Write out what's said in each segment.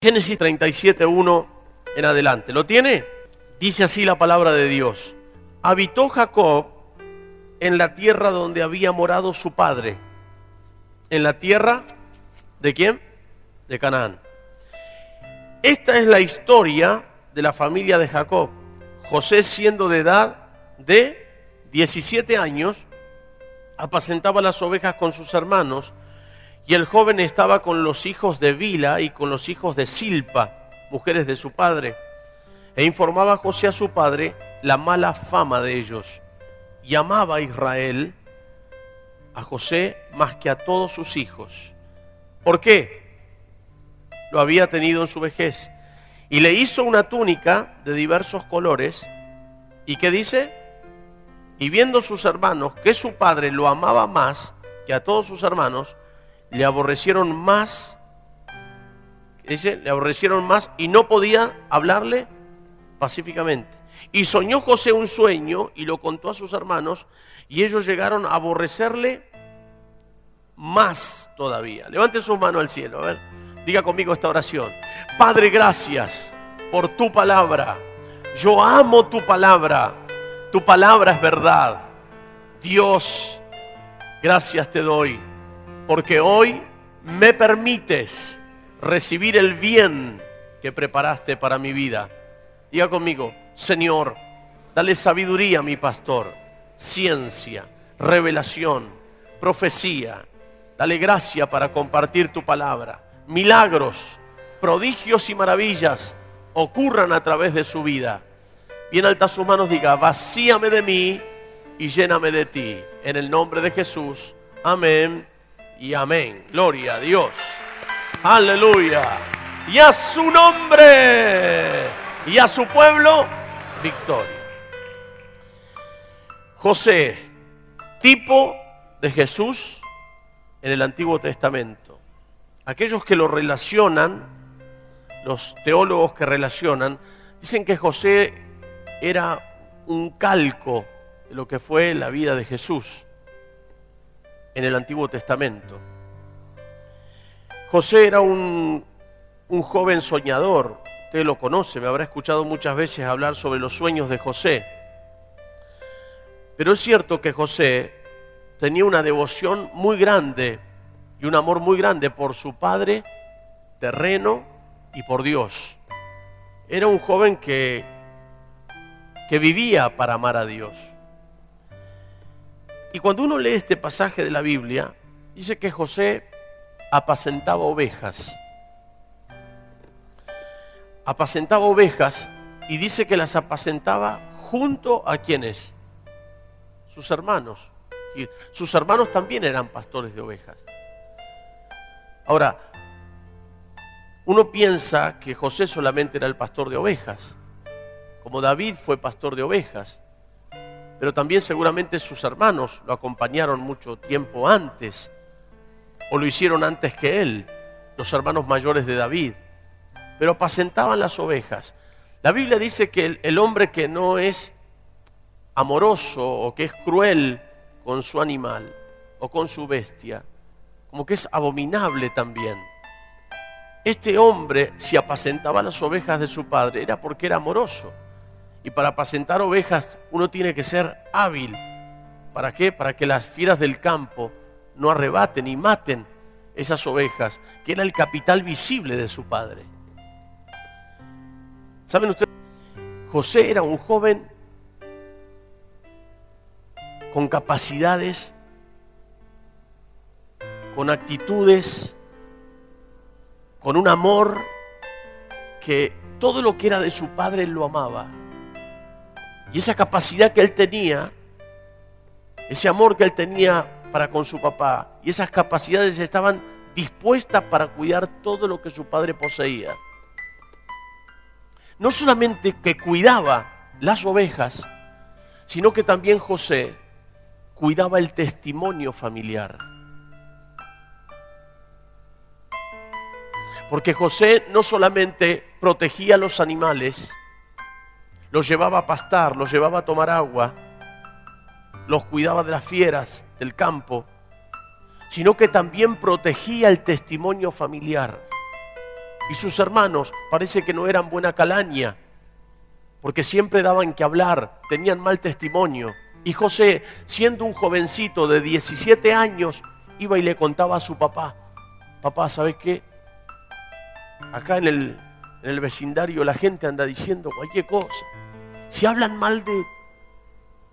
Génesis 37, 1 en adelante. ¿Lo tiene? Dice así la palabra de Dios. Habitó Jacob en la tierra donde había morado su padre. En la tierra de quién? De Canaán. Esta es la historia de la familia de Jacob. José siendo de edad de 17 años, apacentaba las ovejas con sus hermanos y el joven estaba con los hijos de Vila y con los hijos de Silpa, mujeres de su padre. E informaba a José a su padre la mala fama de ellos. Y amaba a Israel, a José, más que a todos sus hijos. ¿Por qué? Lo había tenido en su vejez. Y le hizo una túnica de diversos colores. ¿Y qué dice? Y viendo sus hermanos que su padre lo amaba más que a todos sus hermanos, le aborrecieron más, dice, le aborrecieron más y no podían hablarle pacíficamente. Y soñó José un sueño y lo contó a sus hermanos y ellos llegaron a aborrecerle más todavía. Levante su mano al cielo, a ver, diga conmigo esta oración. Padre, gracias por tu palabra. Yo amo tu palabra. Tu palabra es verdad. Dios, gracias te doy porque hoy me permites recibir el bien que preparaste para mi vida. Diga conmigo, Señor, dale sabiduría a mi pastor, ciencia, revelación, profecía. Dale gracia para compartir tu palabra. Milagros, prodigios y maravillas ocurran a través de su vida. Bien alta sus manos diga, vacíame de mí y lléname de ti. En el nombre de Jesús. Amén y amén. Gloria a Dios. Aleluya. Y a su nombre y a su pueblo, victoria. José, tipo de Jesús en el Antiguo Testamento. Aquellos que lo relacionan, los teólogos que relacionan, dicen que José era un calco de lo que fue la vida de Jesús en el Antiguo Testamento. José era un, un joven soñador, usted lo conoce, me habrá escuchado muchas veces hablar sobre los sueños de José. Pero es cierto que José tenía una devoción muy grande y un amor muy grande por su padre terreno y por Dios. Era un joven que, que vivía para amar a Dios. Y cuando uno lee este pasaje de la Biblia, dice que José apacentaba ovejas. Apacentaba ovejas y dice que las apacentaba junto a quienes? Sus hermanos. Sus hermanos también eran pastores de ovejas. Ahora, uno piensa que José solamente era el pastor de ovejas, como David fue pastor de ovejas pero también seguramente sus hermanos lo acompañaron mucho tiempo antes, o lo hicieron antes que él, los hermanos mayores de David, pero apacentaban las ovejas. La Biblia dice que el, hombre que no es amoroso o que es cruel con su animal o con su bestia, como que es abominable también. Este hombre, si apacentaba las ovejas de su padre, era porque era amoroso. Y para apacentar ovejas uno tiene que ser hábil. ¿Para qué? Para que las fieras del campo no arrebaten y maten esas ovejas, que era el capital visible de su padre. ¿Saben ustedes? José era un joven con capacidades, con actitudes, con un amor que todo lo que era de su padre lo amaba. Y esa capacidad que él tenía, ese amor que él tenía para con su papá, y esas capacidades estaban dispuestas para cuidar todo lo que su padre poseía. No solamente que cuidaba las ovejas, sino que también José cuidaba el testimonio familiar. Porque José no solamente protegía a los animales, los llevaba a pastar, los llevaba a tomar agua, los cuidaba de las fieras del campo, sino que también protegía el testimonio familiar. Y sus hermanos parece que no eran buena calaña, porque siempre daban que hablar, tenían mal testimonio. Y José, siendo un jovencito de 17 años, iba y le contaba a su papá, papá, ¿sabes qué? Acá en el, en el vecindario la gente anda diciendo cualquier cosa. Si hablan mal de,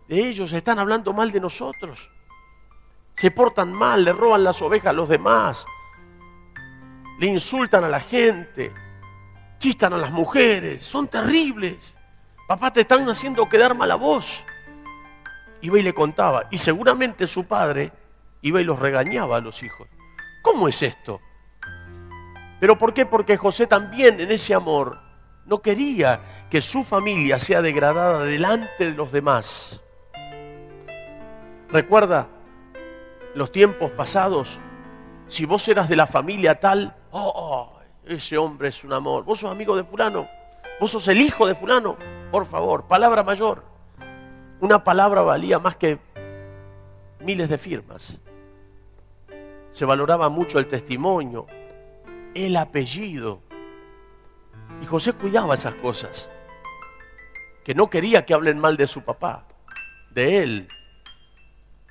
de ellos, están hablando mal de nosotros. Se portan mal, le roban las ovejas a los demás, le insultan a la gente, chistan a las mujeres, son terribles. Papá, te están haciendo quedar mal a vos. Iba y le contaba. Y seguramente su padre iba y los regañaba a los hijos. ¿Cómo es esto? ¿Pero por qué? Porque José también en ese amor no quería que su familia sea degradada delante de los demás. Recuerda los tiempos pasados, si vos eras de la familia tal, oh, ese hombre es un amor. Vos sos amigo de fulano, vos sos el hijo de fulano, por favor, palabra mayor. Una palabra valía más que miles de firmas. Se valoraba mucho el testimonio, el apellido. Y José cuidaba esas cosas. Que no quería que hablen mal de su papá, de él.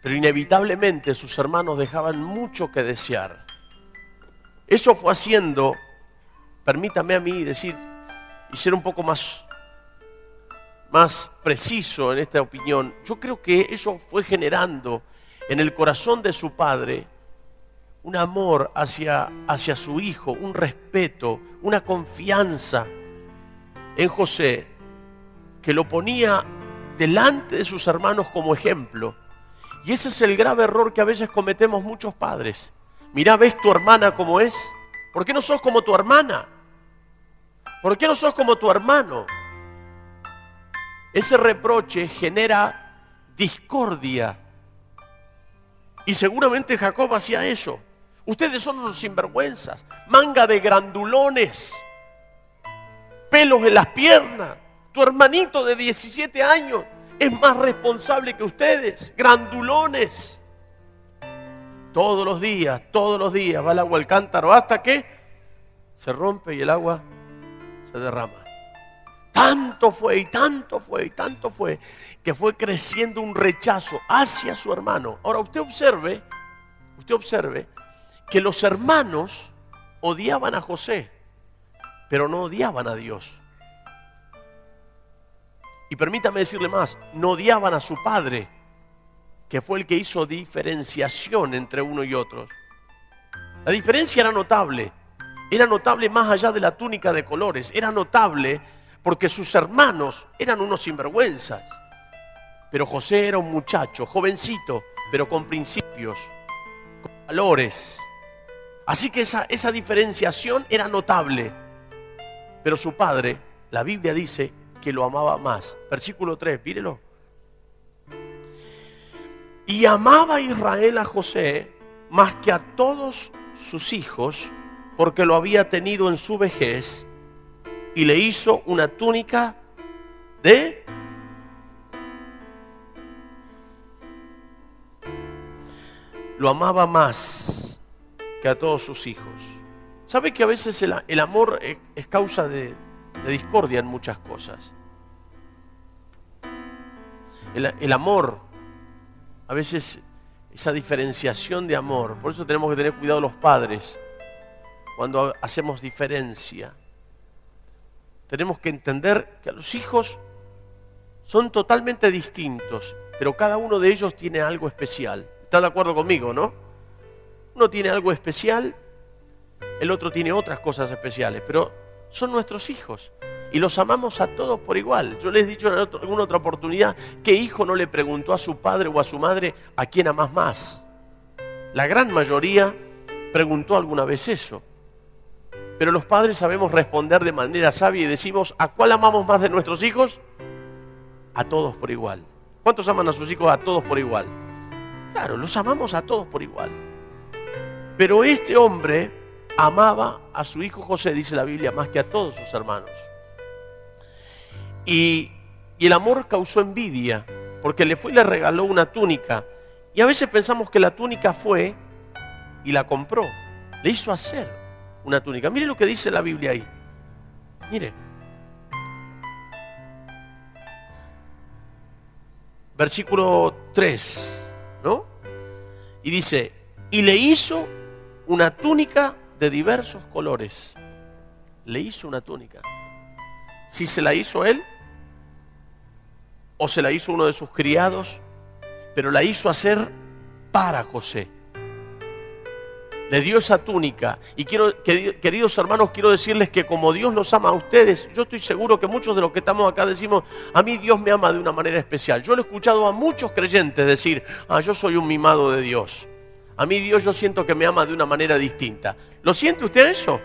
Pero inevitablemente sus hermanos dejaban mucho que desear. Eso fue haciendo, permítame a mí decir y ser un poco más, más preciso en esta opinión, yo creo que eso fue generando en el corazón de su padre un amor hacia, hacia su hijo, un respeto, una confianza en José, que lo ponía delante de sus hermanos como ejemplo. Y ese es el grave error que a veces cometemos muchos padres. Mirá, ¿ves tu hermana como es? ¿Por qué no sos como tu hermana? ¿Por qué no sos como tu hermano? Ese reproche genera discordia. Y seguramente Jacob hacía eso. Ustedes son unos sinvergüenzas, manga de grandulones, pelos en las piernas. Tu hermanito de 17 años es más responsable que ustedes, grandulones. Todos los días, todos los días va el agua al cántaro hasta que se rompe y el agua se derrama. Tanto fue y tanto fue y tanto fue que fue creciendo un rechazo hacia su hermano. Ahora usted observe, usted observe que los hermanos odiaban a José, pero no odiaban a Dios. Y permítame decirle más, no odiaban a su padre, que fue el que hizo diferenciación entre uno y otro. La diferencia era notable, era notable más allá de la túnica de colores, era notable porque sus hermanos eran unos sinvergüenzas. Pero José era un muchacho, jovencito, pero con principios, con valores, Así que esa, esa diferenciación era notable. Pero su padre, la Biblia dice que lo amaba más. Versículo 3, mírelo. Y amaba Israel a José más que a todos sus hijos, porque lo había tenido en su vejez, y le hizo una túnica de... Lo amaba más a todos sus hijos. ¿Sabe que a veces el, amor es, causa de, discordia en muchas cosas? El, el amor, a veces esa diferenciación de amor, por eso tenemos que tener cuidado los padres cuando hacemos diferencia. Tenemos que entender que a los hijos son totalmente distintos, pero cada uno de ellos tiene algo especial. ¿Está de acuerdo conmigo, no? Uno tiene algo especial, el otro tiene otras cosas especiales, pero son nuestros hijos y los amamos a todos por igual. Yo les he dicho en alguna otra oportunidad, ¿qué hijo no le preguntó a su padre o a su madre a quién amas más? La gran mayoría preguntó alguna vez eso. Pero los padres sabemos responder de manera sabia y decimos, ¿a cuál amamos más de nuestros hijos? A todos por igual. ¿Cuántos aman a sus hijos a todos por igual? Claro, los amamos a todos por igual. Pero este hombre amaba a su hijo José, dice la Biblia, más que a todos sus hermanos. Y, el amor causó envidia, porque le fue y le regaló una túnica. Y a veces pensamos que la túnica fue y la compró, le hizo hacer. una túnica. Mire lo que dice la Biblia ahí. Mire. Versículo 3, ¿no? Y dice, y le hizo una túnica de diversos colores. Le hizo una túnica. Si se la hizo él, o se la hizo uno de sus criados, pero la hizo hacer para José. Le dio esa túnica. Y quiero, queridos hermanos, quiero decirles que como Dios los ama a ustedes, yo estoy seguro que muchos de los que estamos acá decimos, a mí Dios me ama de una manera especial. Yo lo he escuchado a muchos creyentes decir, ah, yo soy un mimado de Dios. A mí Dios yo siento que me ama de una manera distinta. ¿Lo siente usted eso?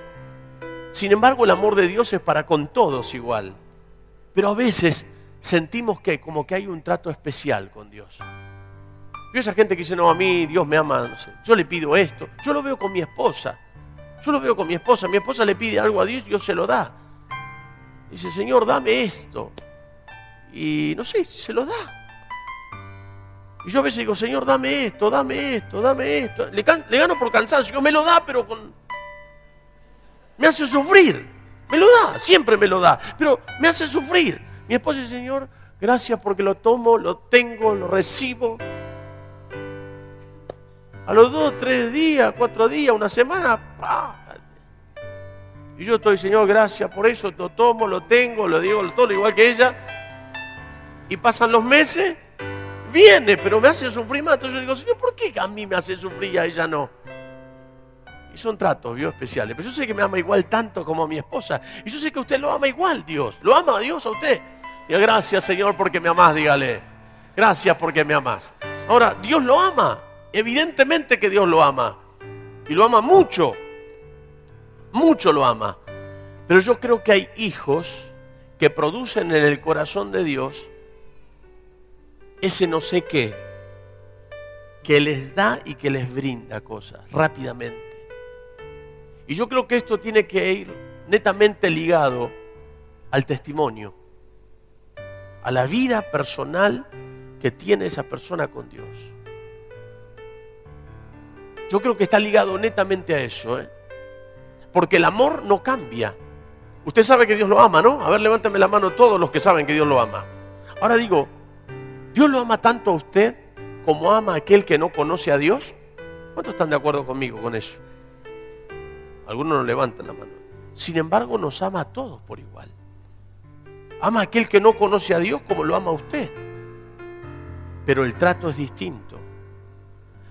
Sin embargo, el amor de Dios es para con todos igual. Pero a veces sentimos que como que hay un trato especial con Dios. Y esa gente que dice, no, a mí Dios me ama, yo le pido esto. Yo lo veo con mi esposa. Yo lo veo con mi esposa. Mi esposa le pide algo a Dios Dios se lo da. Dice, Señor, dame esto. Y no sé, se lo da. Y yo a veces digo, Señor, dame esto, dame esto, dame esto. Le, le gano por cansancio. Yo me lo da, pero con... Me hace sufrir. Me lo da, siempre me lo da. Pero me hace sufrir. Mi esposa dice, Señor, gracias porque lo tomo, lo tengo, lo recibo. A los dos, tres días, cuatro días, una semana, Y yo estoy, Señor, gracias por eso, lo tomo, lo tengo, lo digo, lo todo igual que ella. Y pasan los meses, viene, pero me hace sufrir más. Entonces yo digo, Señor, ¿por qué a mí me hace sufrir y a ella no? Y son tratos, Dios, especiales. Pero yo sé que me ama igual tanto como a mi esposa. Y yo sé que usted lo ama igual, Dios. Lo ama a Dios a usted. Y gracias, Señor, porque me amás, dígale. Gracias porque me amás. Ahora, Dios lo ama. Evidentemente que Dios lo ama. Y lo ama mucho. Mucho lo ama. Pero yo creo que hay hijos que producen en el corazón de Dios ese no sé qué, que les da y que les brinda cosas rápidamente. Y yo creo que esto tiene que ir netamente ligado al testimonio, a la vida personal que tiene esa persona con Dios. Yo creo que está ligado netamente a eso, ¿eh? porque el amor no cambia. Usted sabe que Dios lo ama, ¿no? A ver, levántame la mano todos los que saben que Dios lo ama. Ahora digo, ¿Dios lo ama tanto a usted como ama a aquel que no conoce a Dios? ¿Cuántos están de acuerdo conmigo con eso? Algunos no levantan la mano. Sin embargo, nos ama a todos por igual. Ama a aquel que no conoce a Dios como lo ama a usted. Pero el trato es distinto.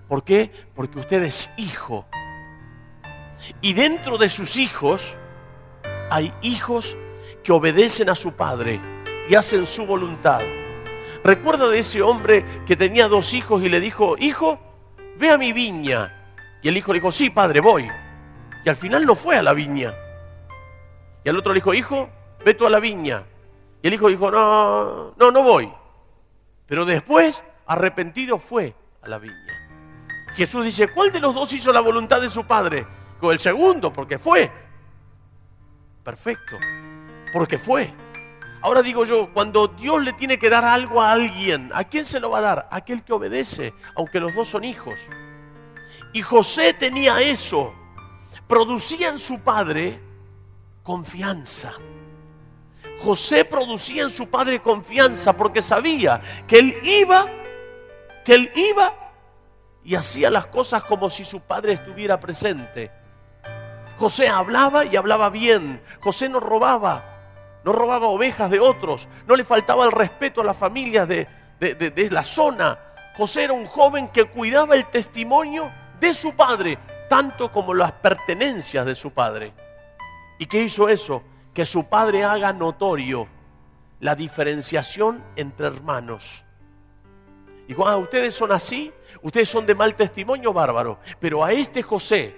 ¿Por qué? Porque usted es hijo. Y dentro de sus hijos hay hijos que obedecen a su padre y hacen su voluntad. Recuerda de ese hombre que tenía dos hijos y le dijo, hijo, ve a mi viña. Y el hijo le dijo, sí, padre, voy. Y al final no fue a la viña. Y al otro le dijo, hijo, ve tú a la viña. Y el hijo dijo, no, no, no voy. Pero después, arrepentido, fue a la viña. Jesús dice, ¿cuál de los dos hizo la voluntad de su padre? Con el segundo, porque fue. Perfecto, porque fue. Ahora digo yo, cuando Dios le tiene que dar algo a alguien, ¿a quién se lo va a dar? A aquel que obedece, aunque los dos son hijos. Y José tenía eso. Producía en su padre confianza. José producía en su padre confianza porque sabía que él iba, que él iba y hacía las cosas como si su padre estuviera presente. José hablaba y hablaba bien. José no robaba, no robaba ovejas de otros, no le faltaba el respeto a las familias de, de, la zona. José era un joven que cuidaba el testimonio de su padre, tanto como las pertenencias de su padre. ¿Y qué hizo eso? Que su padre haga notorio la diferenciación entre hermanos. Dijo, ah, ustedes son así, ustedes son de mal testimonio bárbaro, pero a este José,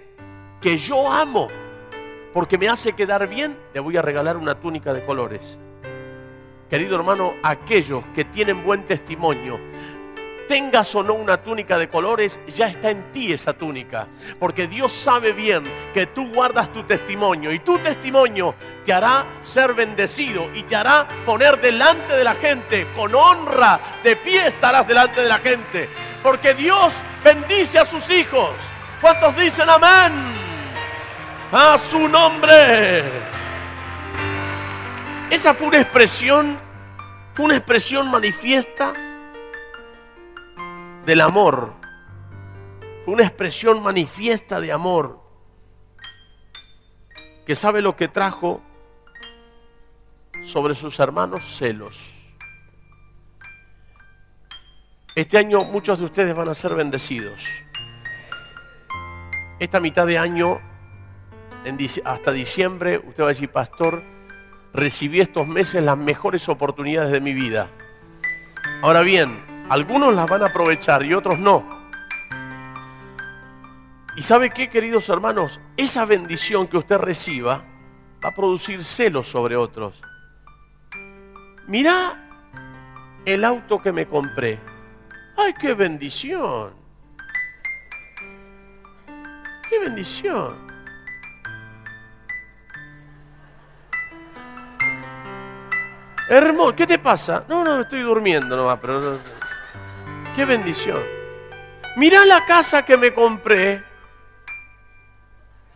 que yo amo, porque me hace quedar bien, le voy a regalar una túnica de colores. Querido hermano, aquellos que tienen buen testimonio, tengas o no una túnica de colores, ya está en ti esa túnica. Porque Dios sabe bien que tú guardas tu testimonio y tu testimonio te hará ser bendecido y te hará poner delante de la gente con honra. De pie estarás delante de la gente. Porque Dios bendice a sus hijos. ¿Cuántos dicen amén? A su nombre. Esa fue una expresión, fue una expresión manifiesta del amor. Fue una expresión manifiesta de amor. Que sabe lo que trajo sobre sus hermanos celos. Este año muchos de ustedes van a ser bendecidos. Esta mitad de año, hasta diciembre, usted va a decir, pastor, recibí estos meses las mejores oportunidades de mi vida. Ahora bien, algunos las van a aprovechar y otros no. ¿Y sabe qué, queridos hermanos? Esa bendición que usted reciba va a producir celos sobre otros. Mirá el auto que me compré. ¡Ay, qué bendición! ¡Qué bendición! Hermoso, ¿qué te pasa? No, no, estoy durmiendo nomás, pero... ¡Qué bendición! Mirá la casa que me compré.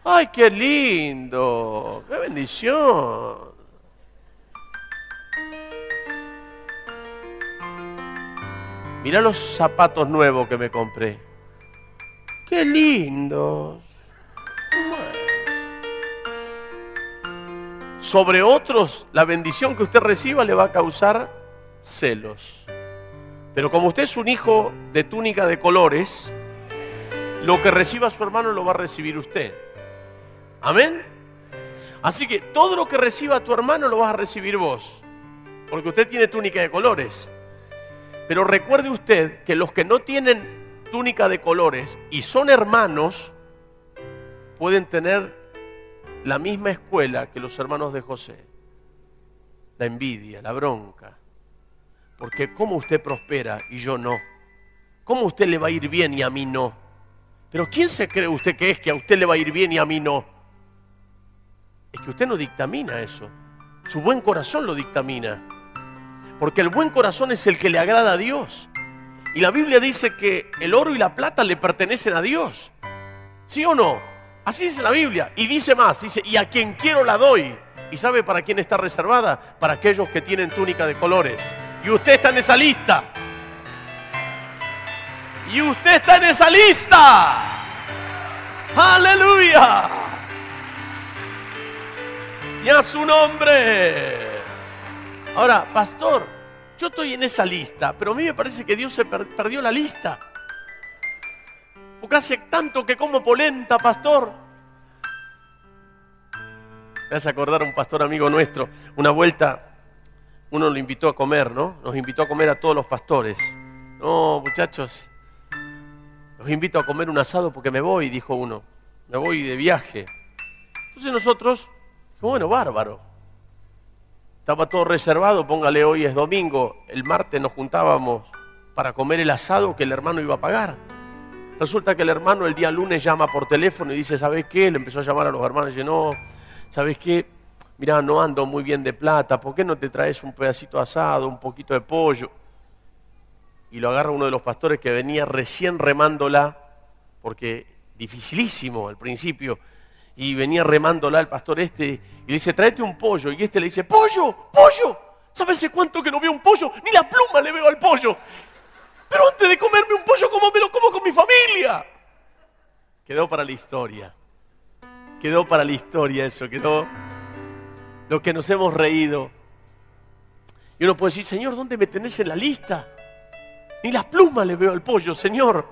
¡Ay, qué lindo! ¡Qué bendición! Mirá los zapatos nuevos que me compré. ¡Qué lindos! Sobre otros, la bendición que usted reciba le va a causar celos. Pero como usted es un hijo de túnica de colores, lo que reciba su hermano lo va a recibir usted. Amén. Así que todo lo que reciba tu hermano lo vas a recibir vos. Porque usted tiene túnica de colores. Pero recuerde usted que los que no tienen túnica de colores y son hermanos, pueden tener la misma escuela que los hermanos de José. La envidia, la bronca. Porque ¿cómo usted prospera y yo no? ¿Cómo usted le va a ir bien y a mí no? Pero ¿quién se cree usted que es que a usted le va a ir bien y a mí no? Es que usted no dictamina eso. Su buen corazón lo dictamina. Porque el buen corazón es el que le agrada a Dios. Y la Biblia dice que el oro y la plata le pertenecen a Dios. ¿Sí o no? Así dice la Biblia. Y dice más, dice, y a quien quiero la doy. ¿Y sabe para quién está reservada? Para aquellos que tienen túnica de colores. Y usted está en esa lista. Y usted está en esa lista. Aleluya. Y a su nombre. Ahora, pastor, yo estoy en esa lista, pero a mí me parece que Dios se perdió la lista. Porque hace tanto que como polenta, pastor. Me hace acordar a un pastor amigo nuestro, una vuelta, uno lo invitó a comer, ¿no? Nos invitó a comer a todos los pastores. No, muchachos, los invito a comer un asado porque me voy, dijo uno. Me voy de viaje. Entonces nosotros, bueno, bárbaro estaba todo reservado, póngale hoy es domingo, el martes nos juntábamos para comer el asado que el hermano iba a pagar. Resulta que el hermano el día lunes llama por teléfono y dice, ¿sabes qué? Le empezó a llamar a los hermanos y dice, no, ¿sabes qué? Mira, no ando muy bien de plata, ¿por qué no te traes un pedacito asado, un poquito de pollo? Y lo agarra uno de los pastores que venía recién remándola, porque dificilísimo al principio, y venía remándola el pastor este y le dice, tráete un pollo. Y este le dice, pollo, pollo. ¿Sabes cuánto que no veo un pollo? Ni la pluma le veo al pollo. Pero antes de comerme un pollo, como me lo como con mi familia? Quedó para la historia. Quedó para la historia eso, quedó lo que nos hemos reído. Y uno puede decir, Señor, ¿dónde me tenés en la lista? Ni las plumas le veo al pollo, Señor.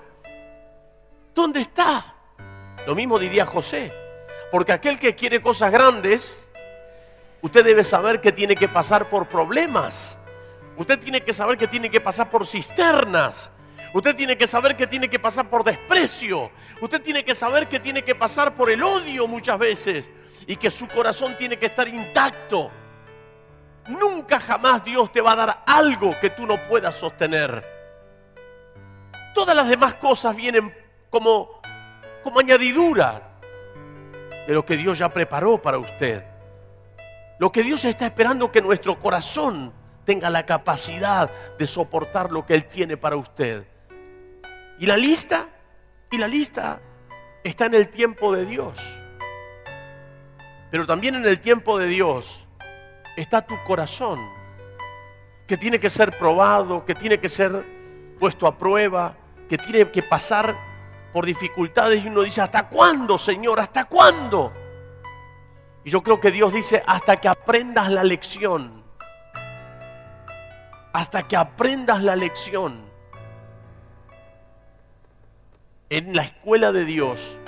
¿Dónde está? Lo mismo diría José. Porque aquel que quiere cosas grandes, usted debe saber que tiene que pasar por problemas. Usted tiene que saber que tiene que pasar por cisternas. Usted tiene que saber que tiene que pasar por desprecio. Usted tiene que saber que tiene que pasar por el odio muchas veces. Y que su corazón tiene que estar intacto. Nunca jamás Dios te va a dar algo que tú no puedas sostener. Todas las demás cosas vienen como, como añadidura de lo que Dios ya preparó para usted. Lo que Dios está esperando que nuestro corazón tenga la capacidad de soportar lo que Él tiene para usted. Y la lista, y la lista está en el tiempo de Dios. Pero también en el tiempo de Dios está tu corazón, que tiene que ser probado, que tiene que ser puesto a prueba, que tiene que pasar por dificultades y uno dice, ¿hasta cuándo, Señor? ¿Hasta cuándo? Y yo creo que Dios dice, hasta que aprendas la lección. Hasta que aprendas la lección. En la escuela de Dios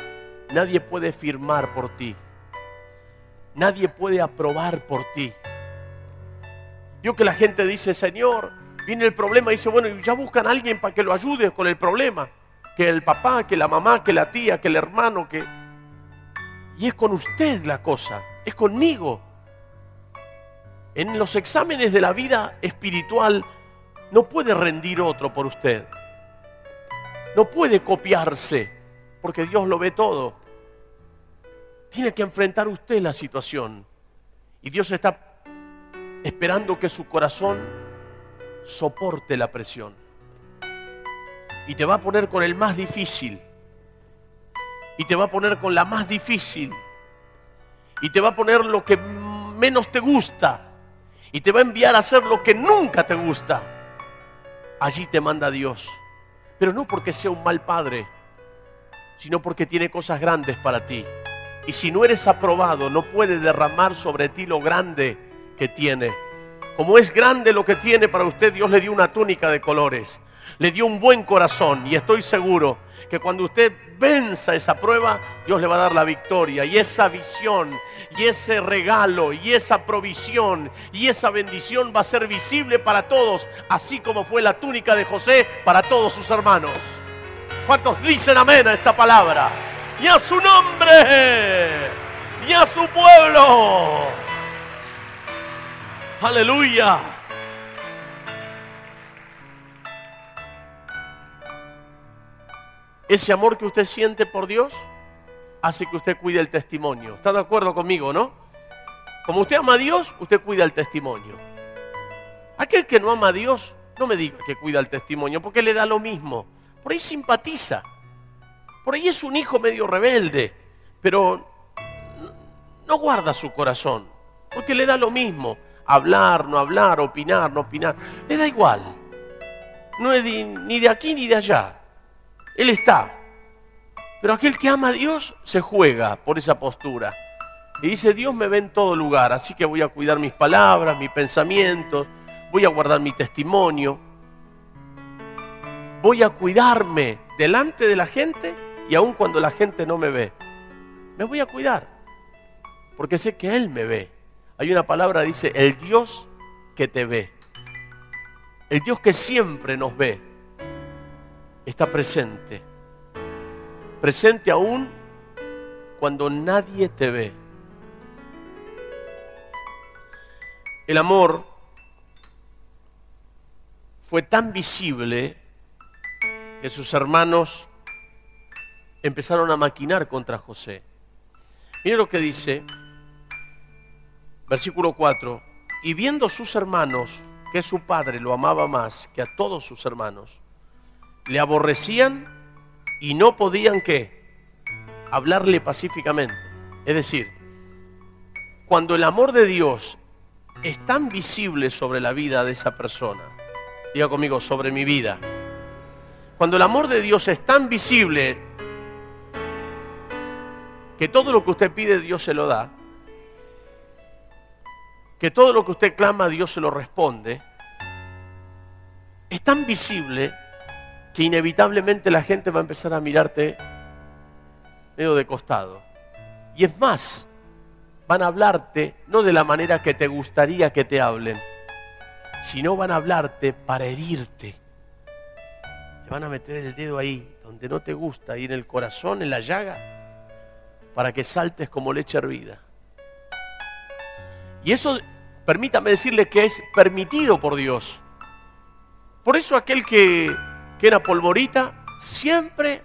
nadie puede firmar por ti. Nadie puede aprobar por ti. Yo que la gente dice, Señor, viene el problema y dice, bueno, ya buscan a alguien para que lo ayude con el problema. Que el papá, que la mamá, que la tía, que el hermano, que... Y es con usted la cosa, es conmigo. En los exámenes de la vida espiritual no puede rendir otro por usted. No puede copiarse, porque Dios lo ve todo. Tiene que enfrentar usted la situación. Y Dios está esperando que su corazón soporte la presión. Y te va a poner con el más difícil. Y te va a poner con la más difícil. Y te va a poner lo que menos te gusta. Y te va a enviar a hacer lo que nunca te gusta. Allí te manda Dios. Pero no porque sea un mal padre, sino porque tiene cosas grandes para ti. Y si no eres aprobado, no puede derramar sobre ti lo grande que tiene. Como es grande lo que tiene para usted, Dios le dio una túnica de colores, le dio un buen corazón y estoy seguro que cuando usted venza esa prueba, Dios le va a dar la victoria y esa visión y ese regalo y esa provisión y esa bendición va a ser visible para todos, así como fue la túnica de José para todos sus hermanos. ¿Cuántos dicen amén a esta palabra? Y a su nombre y a su pueblo. Aleluya. Ese amor que usted siente por Dios hace que usted cuide el testimonio. ¿Está de acuerdo conmigo, no? Como usted ama a Dios, usted cuida el testimonio. Aquel que no ama a Dios, no me diga que cuida el testimonio, porque le da lo mismo. Por ahí simpatiza. Por ahí es un hijo medio rebelde, pero no guarda su corazón, porque le da lo mismo. Hablar, no hablar, opinar, no opinar. Le da igual. No es ni de aquí ni de allá. Él está. Pero aquel que ama a Dios se juega por esa postura. Y dice, Dios me ve en todo lugar, así que voy a cuidar mis palabras, mis pensamientos, voy a guardar mi testimonio, voy a cuidarme delante de la gente y aun cuando la gente no me ve. Me voy a cuidar, porque sé que Él me ve. Hay una palabra, dice, el Dios que te ve. El Dios que siempre nos ve está presente. Presente aún cuando nadie te ve. El amor fue tan visible que sus hermanos empezaron a maquinar contra José. Mire lo que dice, versículo 4, y viendo sus hermanos que su padre lo amaba más que a todos sus hermanos, le aborrecían y no podían qué? Hablarle pacíficamente. Es decir, cuando el amor de Dios es tan visible sobre la vida de esa persona, diga conmigo, sobre mi vida, cuando el amor de Dios es tan visible que todo lo que usted pide Dios se lo da, que todo lo que usted clama Dios se lo responde, es tan visible que inevitablemente la gente va a empezar a mirarte medio de costado. Y es más, van a hablarte no de la manera que te gustaría que te hablen, sino van a hablarte para herirte. Te van a meter el dedo ahí, donde no te gusta, ahí en el corazón, en la llaga, para que saltes como leche hervida. Y eso, permítame decirle que es permitido por Dios. Por eso aquel que que era polvorita, siempre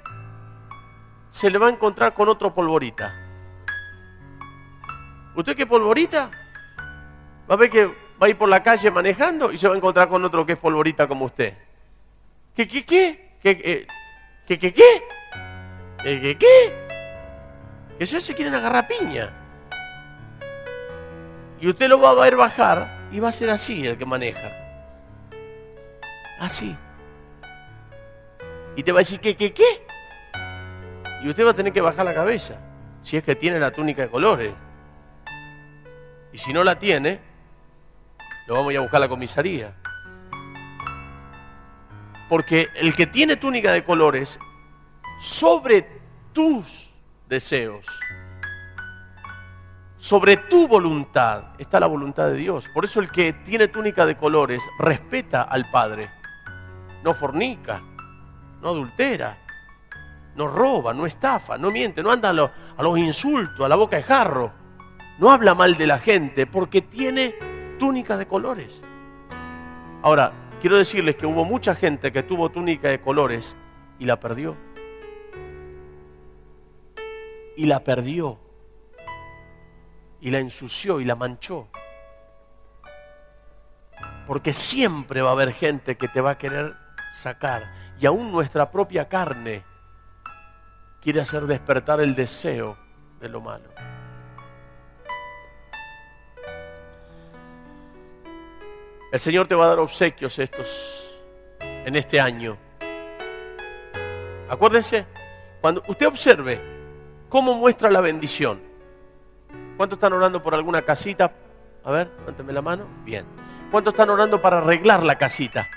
se le va a encontrar con otro polvorita. ¿Usted qué polvorita? Va a ver que va a ir por la calle manejando y se va a encontrar con otro que es polvorita como usted. ¿Qué, qué, qué? ¿Qué, qué, qué, qué? ¿Qué, qué, qué? Que ya se quieren agarrar piña. Y usted lo va a ver bajar y va a ser así el que maneja. Así. Y te va a decir, ¿qué, qué, qué? Y usted va a tener que bajar la cabeza, si es que tiene la túnica de colores. Y si no la tiene, lo vamos a a buscar a la comisaría. Porque el que tiene túnica de colores, sobre tus deseos, sobre tu voluntad está la voluntad de Dios. Por eso el que tiene túnica de colores respeta al Padre. No fornica, no adultera, no roba, no estafa, no miente, no anda a los, insultos, a la boca de jarro. No habla mal de la gente porque tiene túnica de colores. Ahora, quiero decirles que hubo mucha gente que tuvo túnica de colores y la perdió. Y la perdió y la ensució y la manchó. Porque siempre va a haber gente que te va a querer sacar. Y aún nuestra propia carne quiere hacer despertar el deseo de lo malo. El Señor te va a dar obsequios estos en este año. Acuérdense, cuando usted observe cómo muestra la bendición, ¿Cuántos están orando por alguna casita? A ver, levánteme la mano. Bien. ¿Cuántos están orando para arreglar la casita?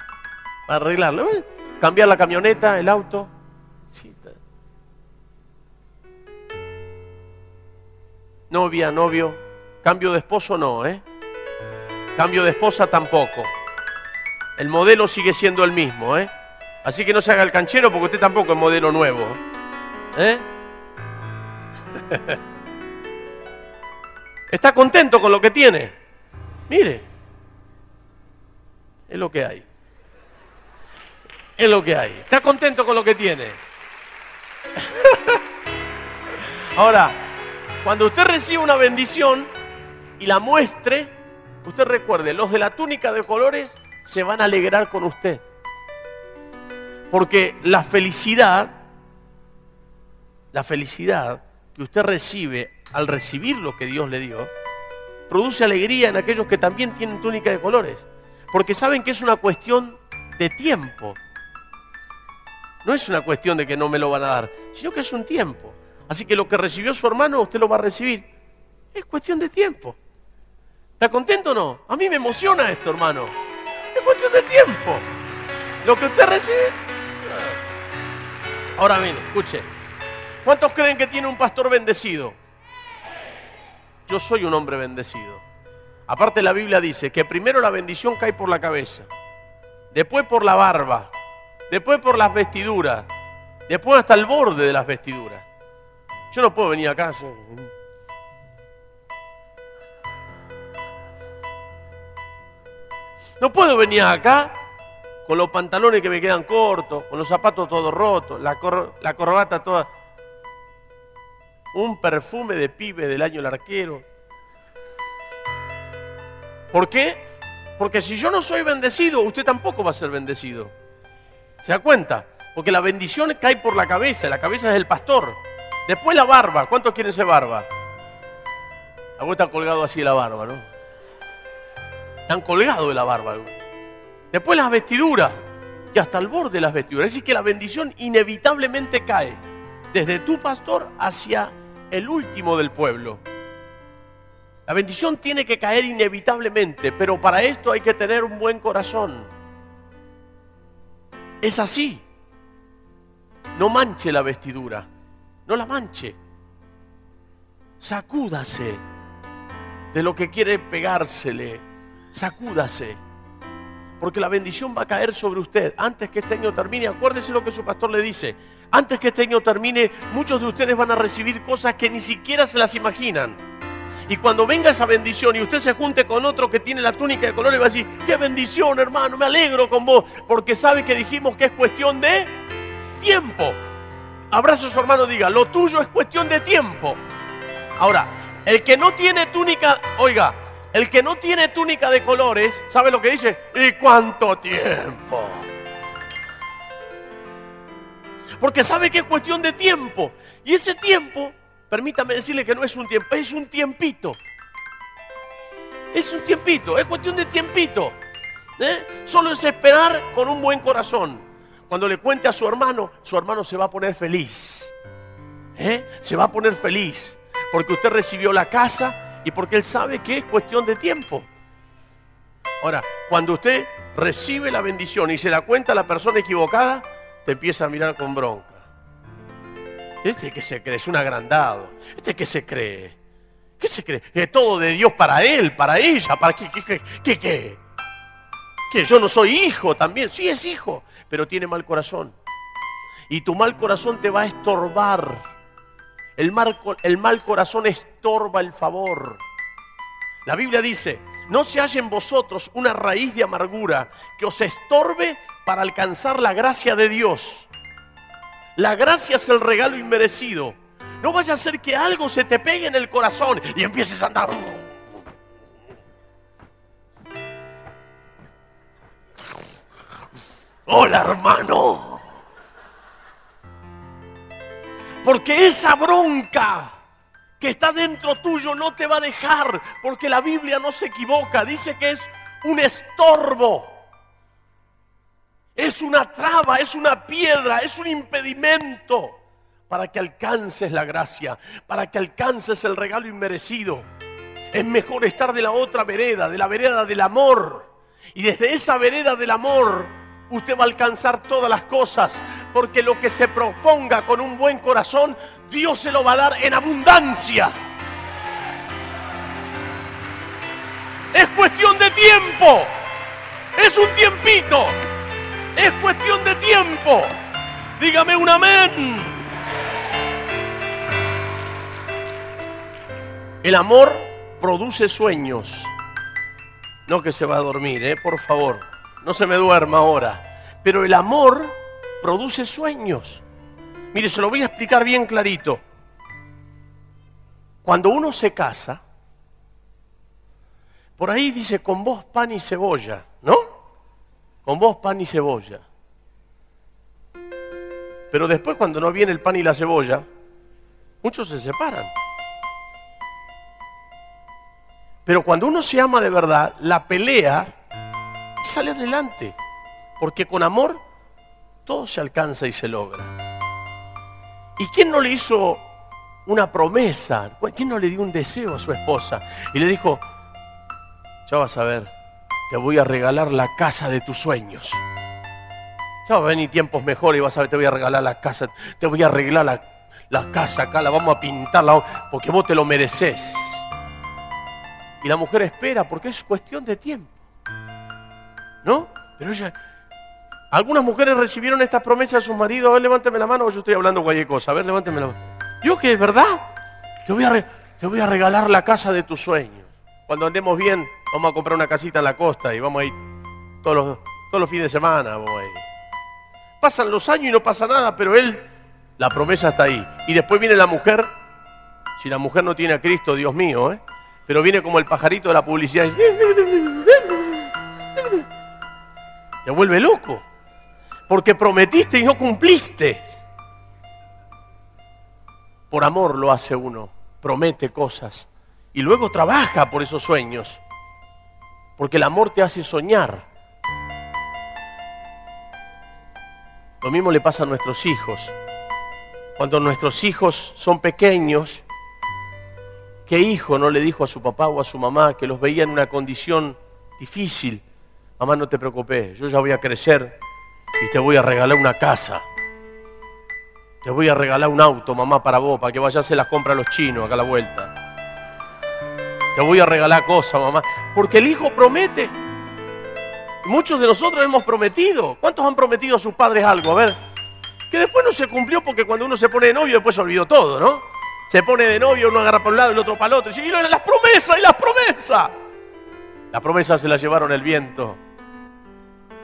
Para arreglarla. ¿Eh? Cambiar la camioneta, el auto. Novia, novio. Cambio de esposo no, ¿eh? Cambio de esposa tampoco. El modelo sigue siendo el mismo, ¿eh? Así que no se haga el canchero porque usted tampoco es modelo nuevo. ¿Eh? ¿Está contento con lo que tiene? Mire, es lo que hay. Es lo que hay. ¿Está contento con lo que tiene? Ahora, cuando usted recibe una bendición y la muestre, usted recuerde, los de la túnica de colores se van a alegrar con usted. Porque la felicidad, la felicidad que usted recibe al recibir lo que Dios le dio, produce alegría en aquellos que también tienen túnica de colores. Porque saben que es una cuestión de tiempo. No es una cuestión de que no me lo van a dar, sino que es un tiempo. Así que lo que recibió su hermano, usted lo va a recibir. Es cuestión de tiempo. ¿Está contento o no? A mí me emociona esto, hermano. Es cuestión de tiempo. Lo que usted recibe. Ahora bien, escuche. ¿Cuántos creen que tiene un pastor bendecido? yo soy un hombre bendecido. Aparte la Biblia dice que primero la bendición cae por la cabeza, después por la barba, después por las vestiduras, después hasta el borde de las vestiduras. Yo no puedo venir acá. No puedo venir acá con los pantalones que me quedan cortos, con los zapatos todos rotos, la, la corbata toda un perfume de pibe del año el arquero. ¿Por qué? Porque si yo no soy bendecido, usted tampoco va a ser bendecido. ¿Se da cuenta? Porque la bendición cae por la cabeza, la cabeza es el pastor. Después la barba, ¿cuántos quieren ser barba? A está colgado así la barba, ¿no? Están colgados de la barba. Después las vestiduras y hasta el borde de las vestiduras. Es decir, que la bendición inevitablemente cae desde tu pastor hacia el último del pueblo. La bendición tiene que caer inevitablemente, pero para esto hay que tener un buen corazón. Es así. No manche la vestidura, no la manche. Sacúdase de lo que quiere pegársele. Sacúdase. Porque la bendición va a caer sobre usted antes que este año termine. Acuérdese lo que su pastor le dice. Antes que este año termine, muchos de ustedes van a recibir cosas que ni siquiera se las imaginan. Y cuando venga esa bendición y usted se junte con otro que tiene la túnica de colores, va a decir, qué bendición hermano, me alegro con vos, porque sabe que dijimos que es cuestión de tiempo. Abrazo a su hermano, diga, lo tuyo es cuestión de tiempo. Ahora, el que no tiene túnica, oiga, el que no tiene túnica de colores, ¿sabe lo que dice? ¿Y cuánto tiempo? porque sabe que es cuestión de tiempo. Y ese tiempo, permítame decirle que no es un tiempo, es un tiempito. Es un tiempito, es cuestión de tiempito. ¿eh? Solo es esperar con un buen corazón. Cuando le cuente a su hermano, su hermano se va a poner feliz. ¿eh? Se va a poner feliz porque usted recibió la casa y porque él sabe que es cuestión de tiempo. Ahora, cuando usted recibe la bendición y se la cuenta a la persona equivocada, te empieza a mirar con bronca. Este que se cree es un agrandado. Este que se cree. ¿Qué se cree? Es todo de Dios para él, para ella, para qué, qué, qué, qué, Que yo no soy hijo también. Sí es hijo, pero tiene mal corazón. Y tu mal corazón te va a estorbar. El mal, el mal corazón estorba el favor. La Biblia dice, no se haya en vosotros una raíz de amargura que os estorbe para alcanzar la gracia de Dios. La gracia es el regalo inmerecido. No vaya a ser que algo se te pegue en el corazón y empieces a andar. Hola hermano. Porque esa bronca que está dentro tuyo no te va a dejar, porque la Biblia no se equivoca, dice que es un estorbo. Es una traba, es una piedra, es un impedimento para que alcances la gracia, para que alcances el regalo inmerecido. Es mejor estar de la otra vereda, de la vereda del amor. Y desde esa vereda del amor usted va a alcanzar todas las cosas, porque lo que se proponga con un buen corazón, Dios se lo va a dar en abundancia. Es cuestión de tiempo. Es un tiempito. Es cuestión de tiempo. Dígame un amén. El amor produce sueños. No que se va a dormir, ¿eh? por favor. No se me duerma ahora. Pero el amor produce sueños. Mire, se lo voy a explicar bien clarito. Cuando uno se casa, por ahí dice con vos pan y cebolla, ¿no? Con vos pan y cebolla. Pero después cuando no viene el pan y la cebolla, muchos se separan. Pero cuando uno se ama de verdad, la pelea sale adelante. Porque con amor todo se alcanza y se logra. ¿Y quién no le hizo una promesa? ¿Quién no le dio un deseo a su esposa? Y le dijo, ya vas a ver, te voy a regalar la casa de tus sueños. Ya va a venir tiempos mejores y vas a ver, te voy a regalar la casa, te voy a arreglar la, casa acá, la vamos a pintar, porque vos te lo mereces. Y la mujer espera porque es cuestión de tiempo. ¿No? Pero ella, algunas mujeres recibieron esta promesa de sus maridos, a ver, levánteme la mano yo estoy hablando cualquier cosa, a ver, levánteme la mano. Yo que es verdad, te voy, a te voy a regalar la casa de tus sueños. Cuando andemos bien, Vamos a comprar una casita en la costa y vamos a ir todos los, todos los fines de semana. Pasan los años y no pasa nada, pero él, la promesa está ahí. Y después viene la mujer, si la mujer no tiene a Cristo, Dios mío, ¿eh? pero viene como el pajarito de la publicidad. Y... Te vuelve loco. Porque prometiste y no cumpliste. Por amor lo hace uno. Promete cosas. Y luego trabaja por esos sueños. Porque el amor te hace soñar. Lo mismo le pasa a nuestros hijos. Cuando nuestros hijos son pequeños, ¿qué hijo no le dijo a su papá o a su mamá que los veía en una condición difícil? Mamá, no te preocupes, yo ya voy a crecer y te voy a regalar una casa. Te voy a regalar un auto, mamá, para vos, para que vayas a las compras a los chinos acá a la vuelta. Te voy a regalar cosas, mamá. Porque el hijo promete. Muchos de nosotros hemos prometido. ¿Cuántos han prometido a sus padres algo? A ver. Que después no se cumplió porque cuando uno se pone de novio después se olvidó todo, ¿no? Se pone de novio, uno agarra para un lado, el otro para el otro. Y las promesas y las promesas. Las promesas se las llevaron el viento.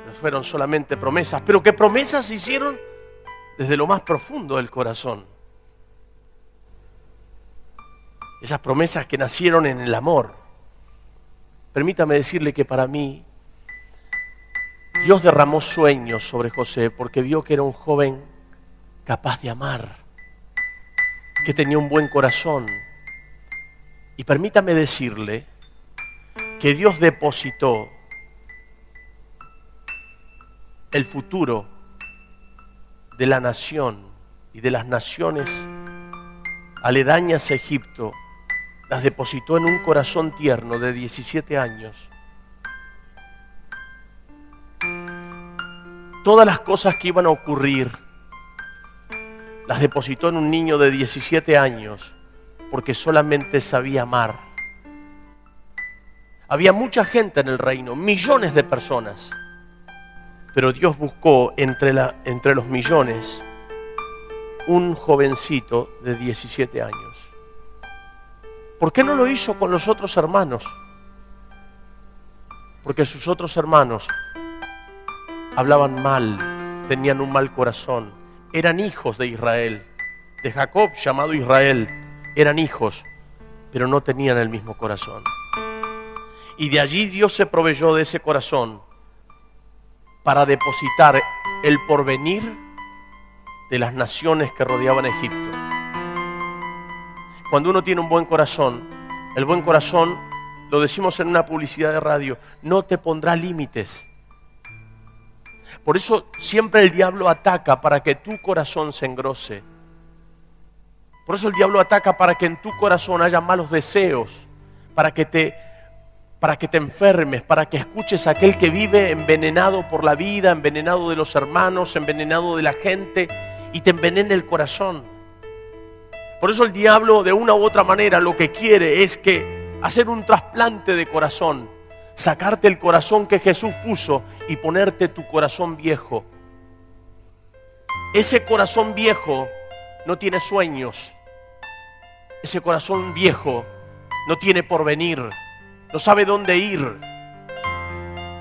Pero fueron solamente promesas. Pero qué promesas se hicieron desde lo más profundo del corazón. Esas promesas que nacieron en el amor. Permítame decirle que para mí Dios derramó sueños sobre José porque vio que era un joven capaz de amar, que tenía un buen corazón. Y permítame decirle que Dios depositó el futuro de la nación y de las naciones aledañas a Egipto, las depositó en un corazón tierno de 17 años. Todas las cosas que iban a ocurrir las depositó en un niño de 17 años porque solamente sabía amar. Había mucha gente en el reino, millones de personas. Pero Dios buscó entre, la, entre los millones un jovencito de 17 años. ¿Por qué no lo hizo con los otros hermanos? Porque sus otros hermanos hablaban mal, tenían un mal corazón, eran hijos de Israel, de Jacob llamado Israel, eran hijos, pero no tenían el mismo corazón. Y de allí Dios se proveyó de ese corazón para depositar el porvenir de las naciones que rodeaban Egipto. Cuando uno tiene un buen corazón, el buen corazón, lo decimos en una publicidad de radio, no te pondrá límites. Por eso siempre el diablo ataca para que tu corazón se engrose. Por eso el diablo ataca para que en tu corazón haya malos deseos, para que te para que te enfermes, para que escuches a aquel que vive envenenado por la vida, envenenado de los hermanos, envenenado de la gente y te envenene el corazón. Por eso el diablo de una u otra manera lo que quiere es que hacer un trasplante de corazón, sacarte el corazón que Jesús puso y ponerte tu corazón viejo. Ese corazón viejo no tiene sueños. Ese corazón viejo no tiene porvenir no sabe dónde ir,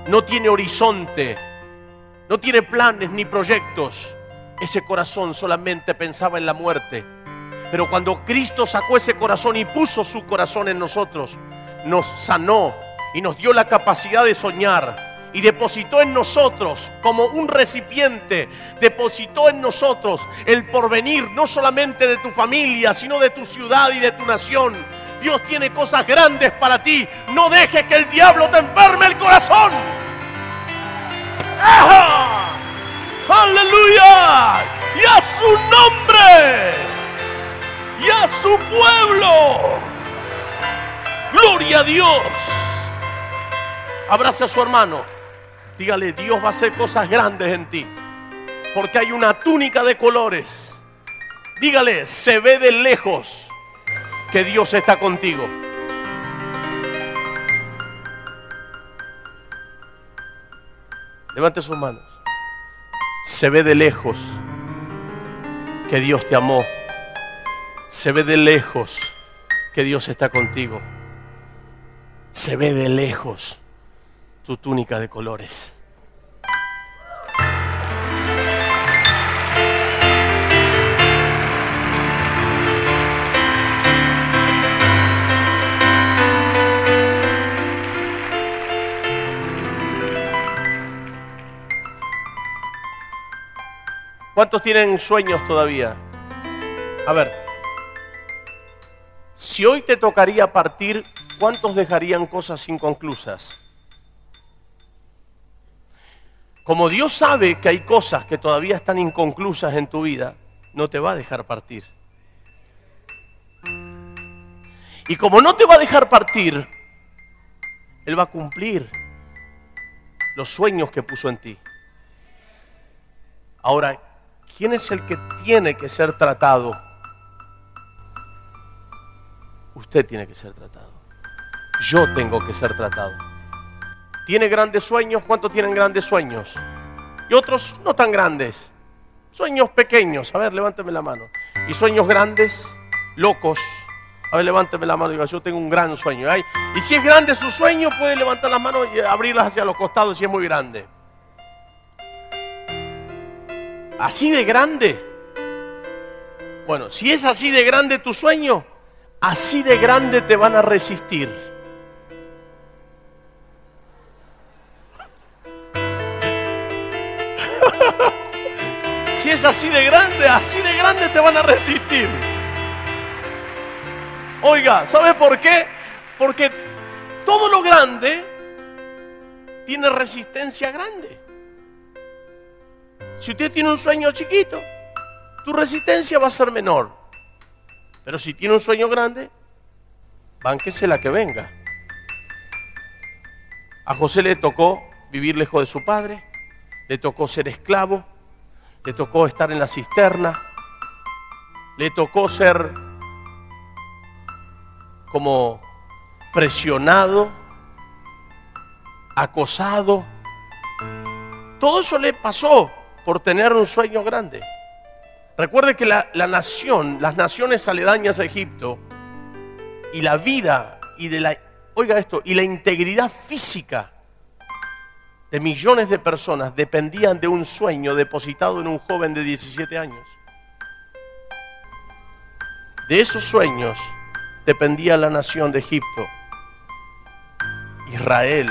no tiene horizonte, no tiene planes ni proyectos. Ese corazón solamente pensaba en la muerte. Pero cuando Cristo sacó ese corazón y puso su corazón en nosotros, nos sanó y nos dio la capacidad de soñar y depositó en nosotros como un recipiente, depositó en nosotros el porvenir no solamente de tu familia, sino de tu ciudad y de tu nación Dios tiene cosas grandes para ti. No dejes que el diablo te enferme el corazón. Aleluya. Y a su nombre. Y a su pueblo. Gloria a Dios. Abrace a su hermano. Dígale, Dios va a hacer cosas grandes en ti. Porque hay una túnica de colores. Dígale, se ve de lejos que Dios está contigo. Levante sus manos. Se ve de lejos que Dios te amó. Se ve de lejos que Dios está contigo. Se ve de lejos tu túnica de colores. ¿Cuántos tienen sueños todavía? A ver, si hoy te tocaría partir, ¿cuántos dejarían cosas inconclusas? Como Dios sabe que hay cosas que todavía están inconclusas en tu vida, no te va a dejar partir. Y como no te va a dejar partir, Él va a cumplir los sueños que puso en ti. Ahora, ¿Quién es el que tiene que ser tratado? Usted tiene que ser tratado. Yo tengo que ser tratado. ¿Tiene grandes sueños? ¿Cuántos tienen grandes sueños? Y otros no tan grandes. Sueños pequeños. A ver, levánteme la mano. Y sueños grandes, locos. A ver, levánteme la mano y diga, yo tengo un gran sueño. Y si es grande su sueño, puede levantar las manos y abrirlas hacia los costados si es muy grande. ¿Así de grande? Bueno, si es así de grande tu sueño, así de grande te van a resistir. si es así de grande, así de grande te van a resistir. Oiga, ¿sabe por qué? Porque todo lo grande tiene resistencia grande. Si usted tiene un sueño chiquito, tu resistencia va a ser menor. Pero si tiene un sueño grande, bánquese la que venga. A José le tocó vivir lejos de su padre, le tocó ser esclavo, le tocó estar en la cisterna, le tocó ser como presionado, acosado. Todo eso le pasó por tener un sueño grande. Recuerde que la, la, nación, las naciones aledañas a Egipto y la vida y de la, oiga esto, y la integridad física de millones de personas dependían de un sueño depositado en un joven de 17 años. De esos sueños dependía la nación de Egipto, Israel.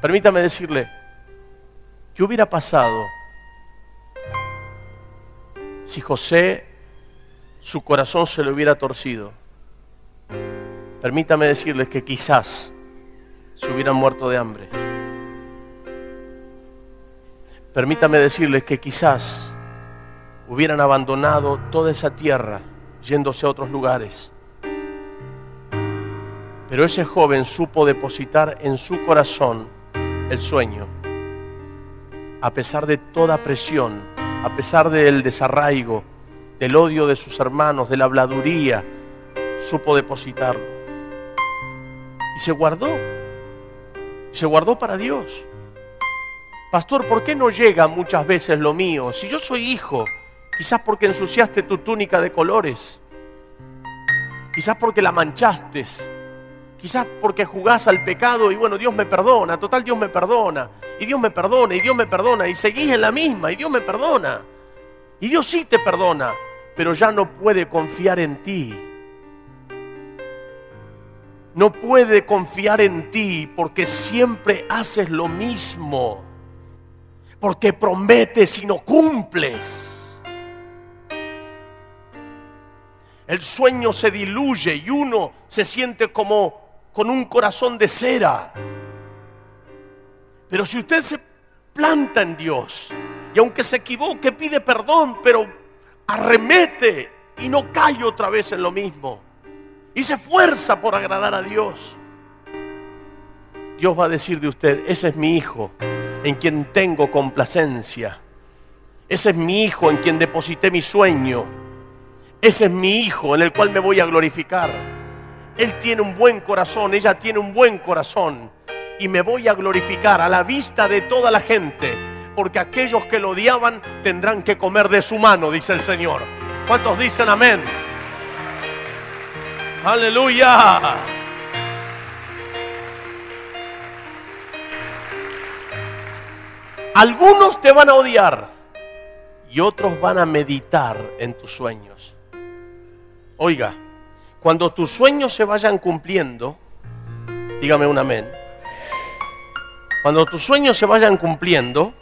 Permítame decirle, ¿qué hubiera pasado si José su corazón se le hubiera torcido? Permítame decirles que quizás se hubieran muerto de hambre. Permítame decirles que quizás hubieran abandonado toda esa tierra yéndose a otros lugares. Pero ese joven supo depositar en su corazón el sueño. A pesar de toda presión, a pesar del desarraigo, del odio de sus hermanos, de la habladuría, supo depositarlo. Y se guardó. Se guardó para Dios. Pastor, ¿por qué no llega muchas veces lo mío? Si yo soy hijo, quizás porque ensuciaste tu túnica de colores, quizás porque la manchaste, quizás porque jugás al pecado y bueno, Dios me perdona, total Dios me perdona, y Dios me perdona, y Dios me perdona, y seguís en la misma, y Dios me perdona, y Dios sí te perdona, pero ya no puede confiar en ti. No puede confiar en ti porque siempre haces lo mismo. Porque prometes y no cumples. El sueño se diluye y uno se siente como con un corazón de cera. Pero si usted se planta en Dios y aunque se equivoque pide perdón, pero arremete y no cae otra vez en lo mismo y se esfuerza por agradar a Dios, Dios va a decir de usted, ese es mi hijo en quien tengo complacencia. Ese es mi hijo en quien deposité mi sueño. Ese es mi hijo en el cual me voy a glorificar. Él tiene un buen corazón, ella tiene un buen corazón. Y me voy a glorificar a la vista de toda la gente. Porque aquellos que lo odiaban tendrán que comer de su mano, dice el Señor. ¿Cuántos dicen amén? Aleluya. Algunos te van a odiar y otros van a meditar en tus sueños. Oiga, cuando tus sueños se vayan cumpliendo, dígame un amén. Cuando tus sueños se vayan cumpliendo,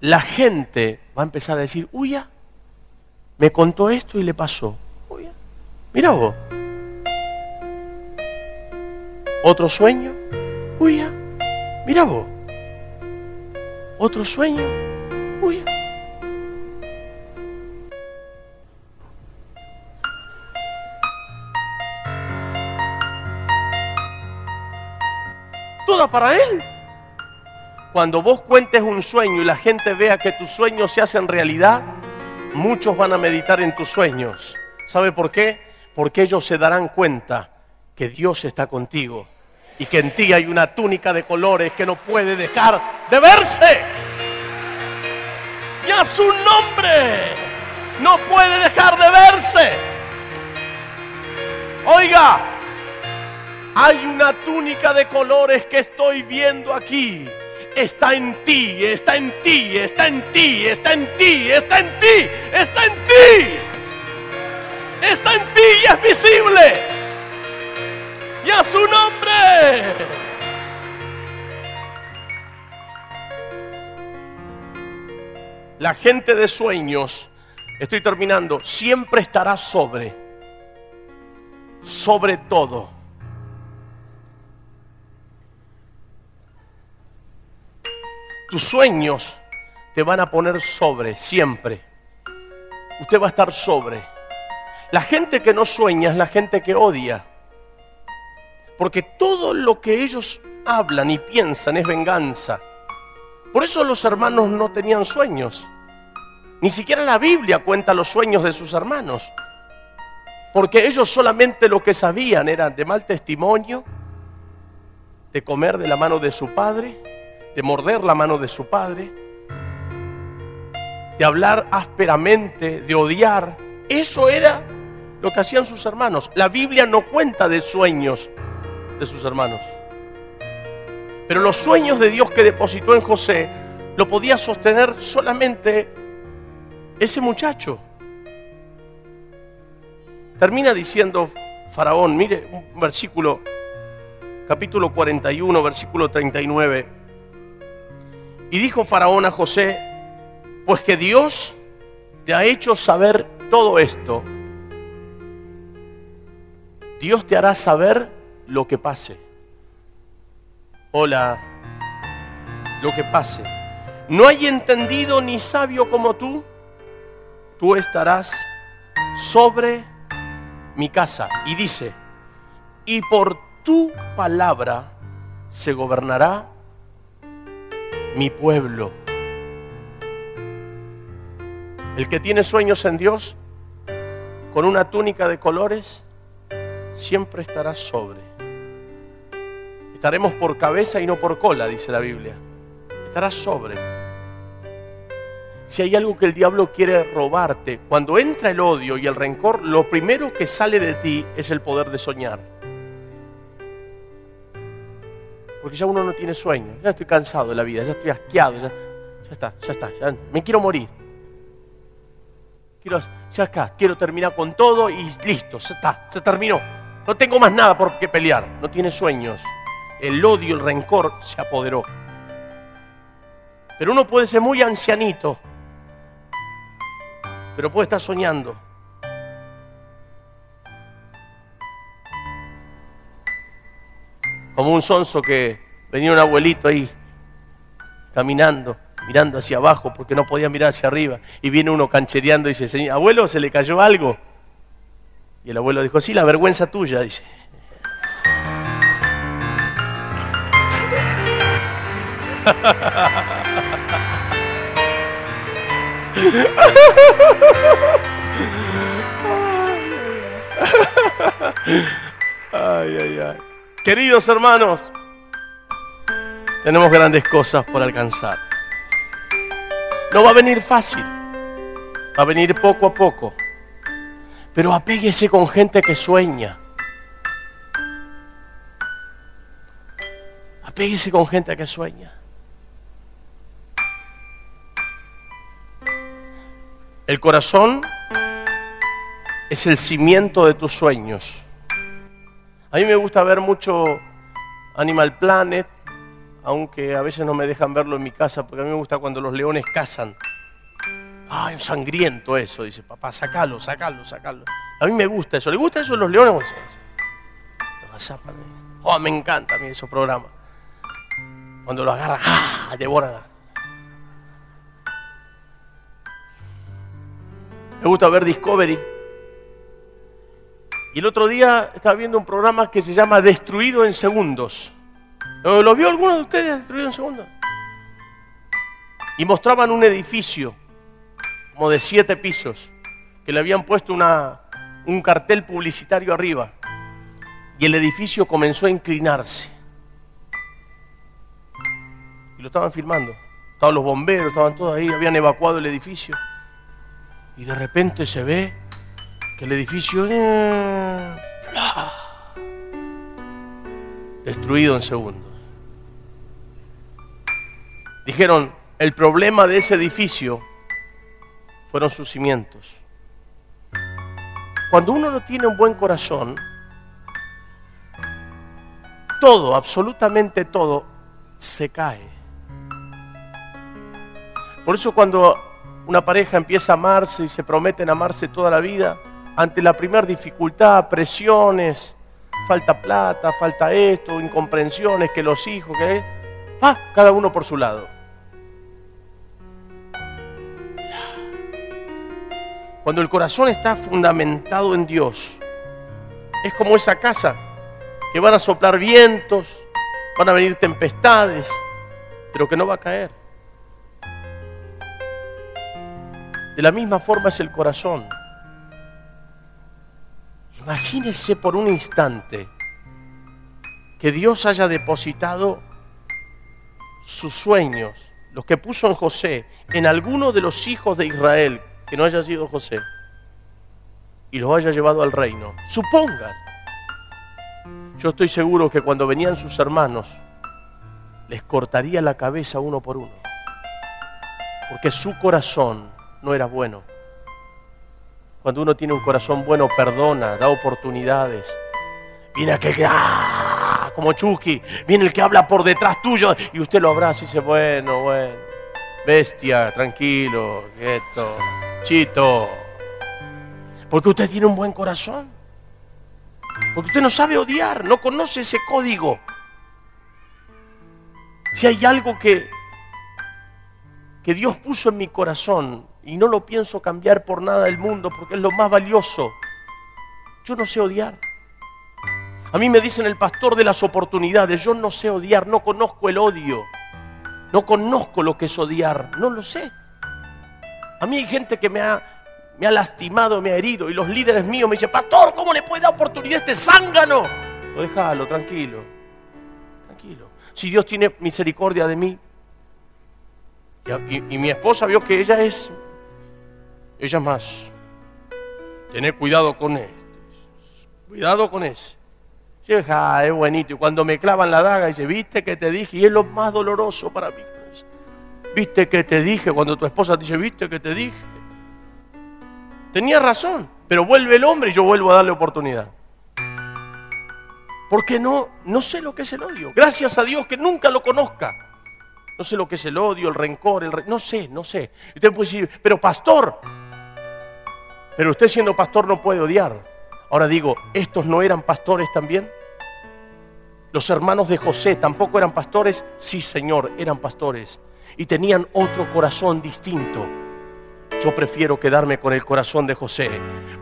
la gente va a empezar a decir, uy, me contó esto y le pasó. Uy, mira vos. Otro sueño, uy, mira vos otro sueño. Uy. Para Él. Cuando vos cuentes un sueño y la gente vea que tus sueños se hacen realidad, muchos van a meditar en tus sueños. ¿Sabe por qué? Porque ellos se darán cuenta que Dios está contigo y que en ti hay una túnica de colores que no puede dejar de verse. Y a su nombre no puede dejar de verse. Oiga, hay una túnica de colores que estoy viendo aquí. Está en ti, está en ti, está en ti, está en ti, está en ti, está en ti. Está en ti y es visible y a su nombre. La gente de sueños estoy terminando, siempre estará sobre, sobre todo. Tus sueños te van a poner sobre, siempre. Usted va a estar sobre. La gente que no sueña es la gente que odia. Porque todo lo que ellos hablan y piensan es venganza. Por eso los hermanos no tenían sueños. Ni siquiera la Biblia cuenta los sueños de sus hermanos. Porque ellos solamente lo que sabían era de mal testimonio, de comer de la mano de su padre, de morder la mano de su padre, de hablar ásperamente, de odiar. Eso era lo que hacían sus hermanos. La Biblia no cuenta de sueños de sus hermanos. Pero los sueños de Dios que depositó en José lo podía sostener solamente ese muchacho. Termina diciendo Faraón, mire un versículo, capítulo 41, versículo 39. Y dijo Faraón a José, pues que Dios te ha hecho saber todo esto, Dios te hará saber lo que pase. Hola, lo que pase. No hay entendido ni sabio como tú. Tú estarás sobre mi casa. Y dice, y por tu palabra se gobernará mi pueblo. El que tiene sueños en Dios, con una túnica de colores, siempre estará sobre. Estaremos por cabeza y no por cola, dice la Biblia. Estarás sobre. Si hay algo que el diablo quiere robarte, cuando entra el odio y el rencor, lo primero que sale de ti es el poder de soñar. Porque ya uno no tiene sueño, ya estoy cansado de la vida, ya estoy asqueado, ya, está, ya está, ya, me quiero morir. Quiero, ya acá, quiero terminar con todo y listo, ya está, se terminó. No tengo más nada por qué pelear, no tiene sueños el odio, el rencor se apoderó. Pero uno puede ser muy ancianito, pero puede estar soñando. Como un sonso que venía un abuelito ahí caminando, mirando hacia abajo porque no podía mirar hacia arriba. Y viene uno canchereando y dice, abuelo, ¿se le cayó algo? Y el abuelo dijo, sí, la vergüenza tuya, dice. Ay, ay, ay. Queridos hermanos, tenemos grandes cosas por alcanzar. No va a venir fácil, va a venir poco a poco. Pero apéguese con gente que sueña. Apéguese con gente que sueña. El corazón es el cimiento de tus sueños. A mí me gusta ver mucho Animal Planet, aunque a veces no me dejan verlo en mi casa, porque a mí me gusta cuando los leones cazan. Ay, sangriento eso, dice papá, sacalo, sacalo, sacalo. A mí me gusta eso. ¿Le gusta eso a los leones? Oh, me encanta a mí esos programas. Cuando lo agarran, ¡ah! devoran. Me gusta ver Discovery. Y el otro día estaba viendo un programa que se llama Destruido en Segundos. ¿Lo vio alguno de ustedes Destruido en Segundos? Y mostraban un edificio como de siete pisos, que le habían puesto una, un cartel publicitario arriba. Y el edificio comenzó a inclinarse. Y lo estaban filmando. Estaban los bomberos, estaban todos ahí, habían evacuado el edificio y de repente se ve el edificio eh, destruido en segundos. Dijeron, el problema de ese edificio fueron sus cimientos. Cuando uno no tiene un buen corazón, todo, absolutamente todo, se cae. Por eso cuando una pareja empieza a amarse y se prometen amarse toda la vida, ante la primera dificultad, presiones, falta plata, falta esto, incomprensiones, que los hijos, que pa, cada uno por su lado. Cuando el corazón está fundamentado en Dios, es como esa casa que van a soplar vientos, van a venir tempestades, pero que no va a caer. De la misma forma es el corazón. Imagínese por un instante que Dios haya depositado sus sueños, los que puso en José, en alguno de los hijos de Israel, que no haya sido José, y los haya llevado al reino. Supongas. Yo estoy seguro que cuando venían sus hermanos, les cortaría la cabeza uno por uno, porque su corazón no era bueno. Cuando uno tiene un corazón bueno, perdona, da oportunidades. Viene aquel que, ¡ah! como Chucky, viene el que habla por detrás tuyo y usted lo abraza y dice, bueno, bueno, bestia, tranquilo, quieto, chito. Porque usted tiene un buen corazón. Porque usted no sabe odiar, no conoce ese código. Si hay algo que, que Dios puso en mi corazón y no lo pienso cambiar por nada del mundo porque es lo más valioso. Yo no sé odiar. A mí me dicen el pastor de las oportunidades, yo no sé odiar, no conozco el odio, no conozco lo que es odiar, no lo sé. A mí hay gente que me ha, me ha lastimado, me ha herido y los líderes míos me dicen, pastor, ¿cómo le puede dar oportunidad a este zángano? Lo déjalo, tranquilo, tranquilo. Si Dios tiene misericordia de mí, y, y mi esposa vio que ella es ella más. Tener cuidado con este. Cuidado con ese. Hija, es buenito. Y cuando me clavan la daga, dice, viste que te dije. Y es lo más doloroso para mí. Viste que te dije. Cuando tu esposa dice, viste que te dije. Tenía razón. Pero vuelve el hombre y yo vuelvo a darle oportunidad. Porque no, no sé lo que es el odio. Gracias a Dios que nunca lo conozca. No sé lo que es el odio, el rencor, el no sé, no sé. Y usted puede decir, pero pastor, pero usted siendo pastor no puede odiar. Ahora digo, ¿estos no eran pastores también? Los hermanos de José tampoco eran pastores. Sí, Señor, eran pastores. Y tenían otro corazón distinto. Yo prefiero quedarme con el corazón de José.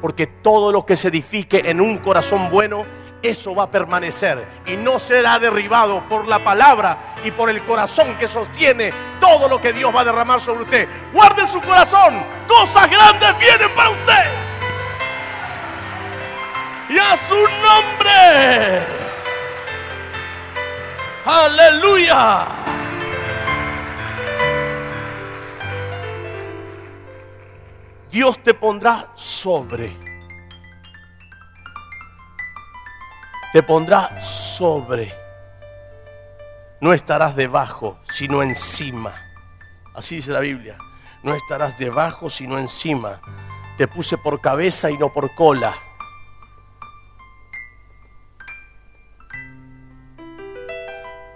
Porque todo lo que se edifique en un corazón bueno, eso va a permanecer. Y no será derribado por la palabra y por el corazón que sostiene todo lo que Dios va a derramar sobre usted. Guarde su corazón. Cosas grandes vienen para usted. Y a su nombre. Aleluya. Dios te pondrá sobre. Te pondrá sobre no estarás debajo, sino encima. Así dice la Biblia. No estarás debajo, sino encima. Te puse por cabeza y no por cola.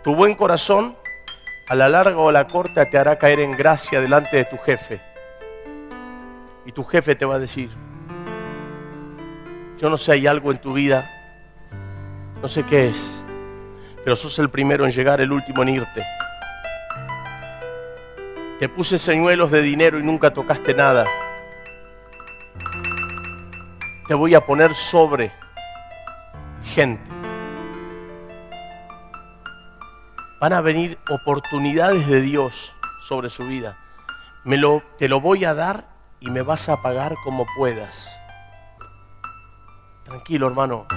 Tu buen corazón, a la larga o a la corta, te hará caer en gracia delante de tu jefe. Y tu jefe te va a decir, yo no sé, hay algo en tu vida, no sé qué es, pero sos el primero en llegar, el último en irte. Te puse señuelos de dinero y nunca tocaste nada. Te voy a poner sobre gente. Van a venir oportunidades de Dios sobre su vida. Me lo, te lo voy a dar y me vas a pagar como puedas. Tranquilo, hermano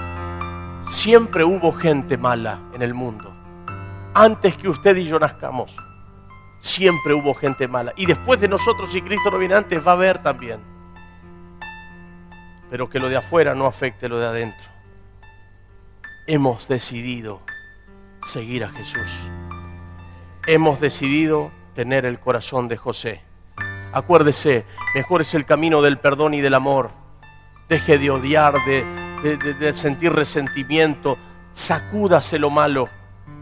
siempre hubo gente mala en el mundo. Antes que usted y yo nazcamos, siempre hubo gente mala. Y después de nosotros, si Cristo no viene antes, va a haber también. Pero que lo de afuera no afecte lo de adentro. Hemos decidido seguir a Jesús. Hemos decidido tener el corazón de José. Acuérdese, mejor es el camino del perdón y del amor. Deje de odiar, de, sentir resentimiento, sacúdase lo malo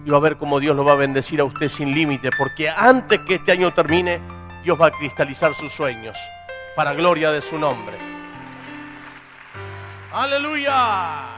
y va a ver cómo Dios lo va a bendecir a usted sin límite, porque antes que este año termine, Dios va a cristalizar sus sueños para gloria de su nombre. Aleluya.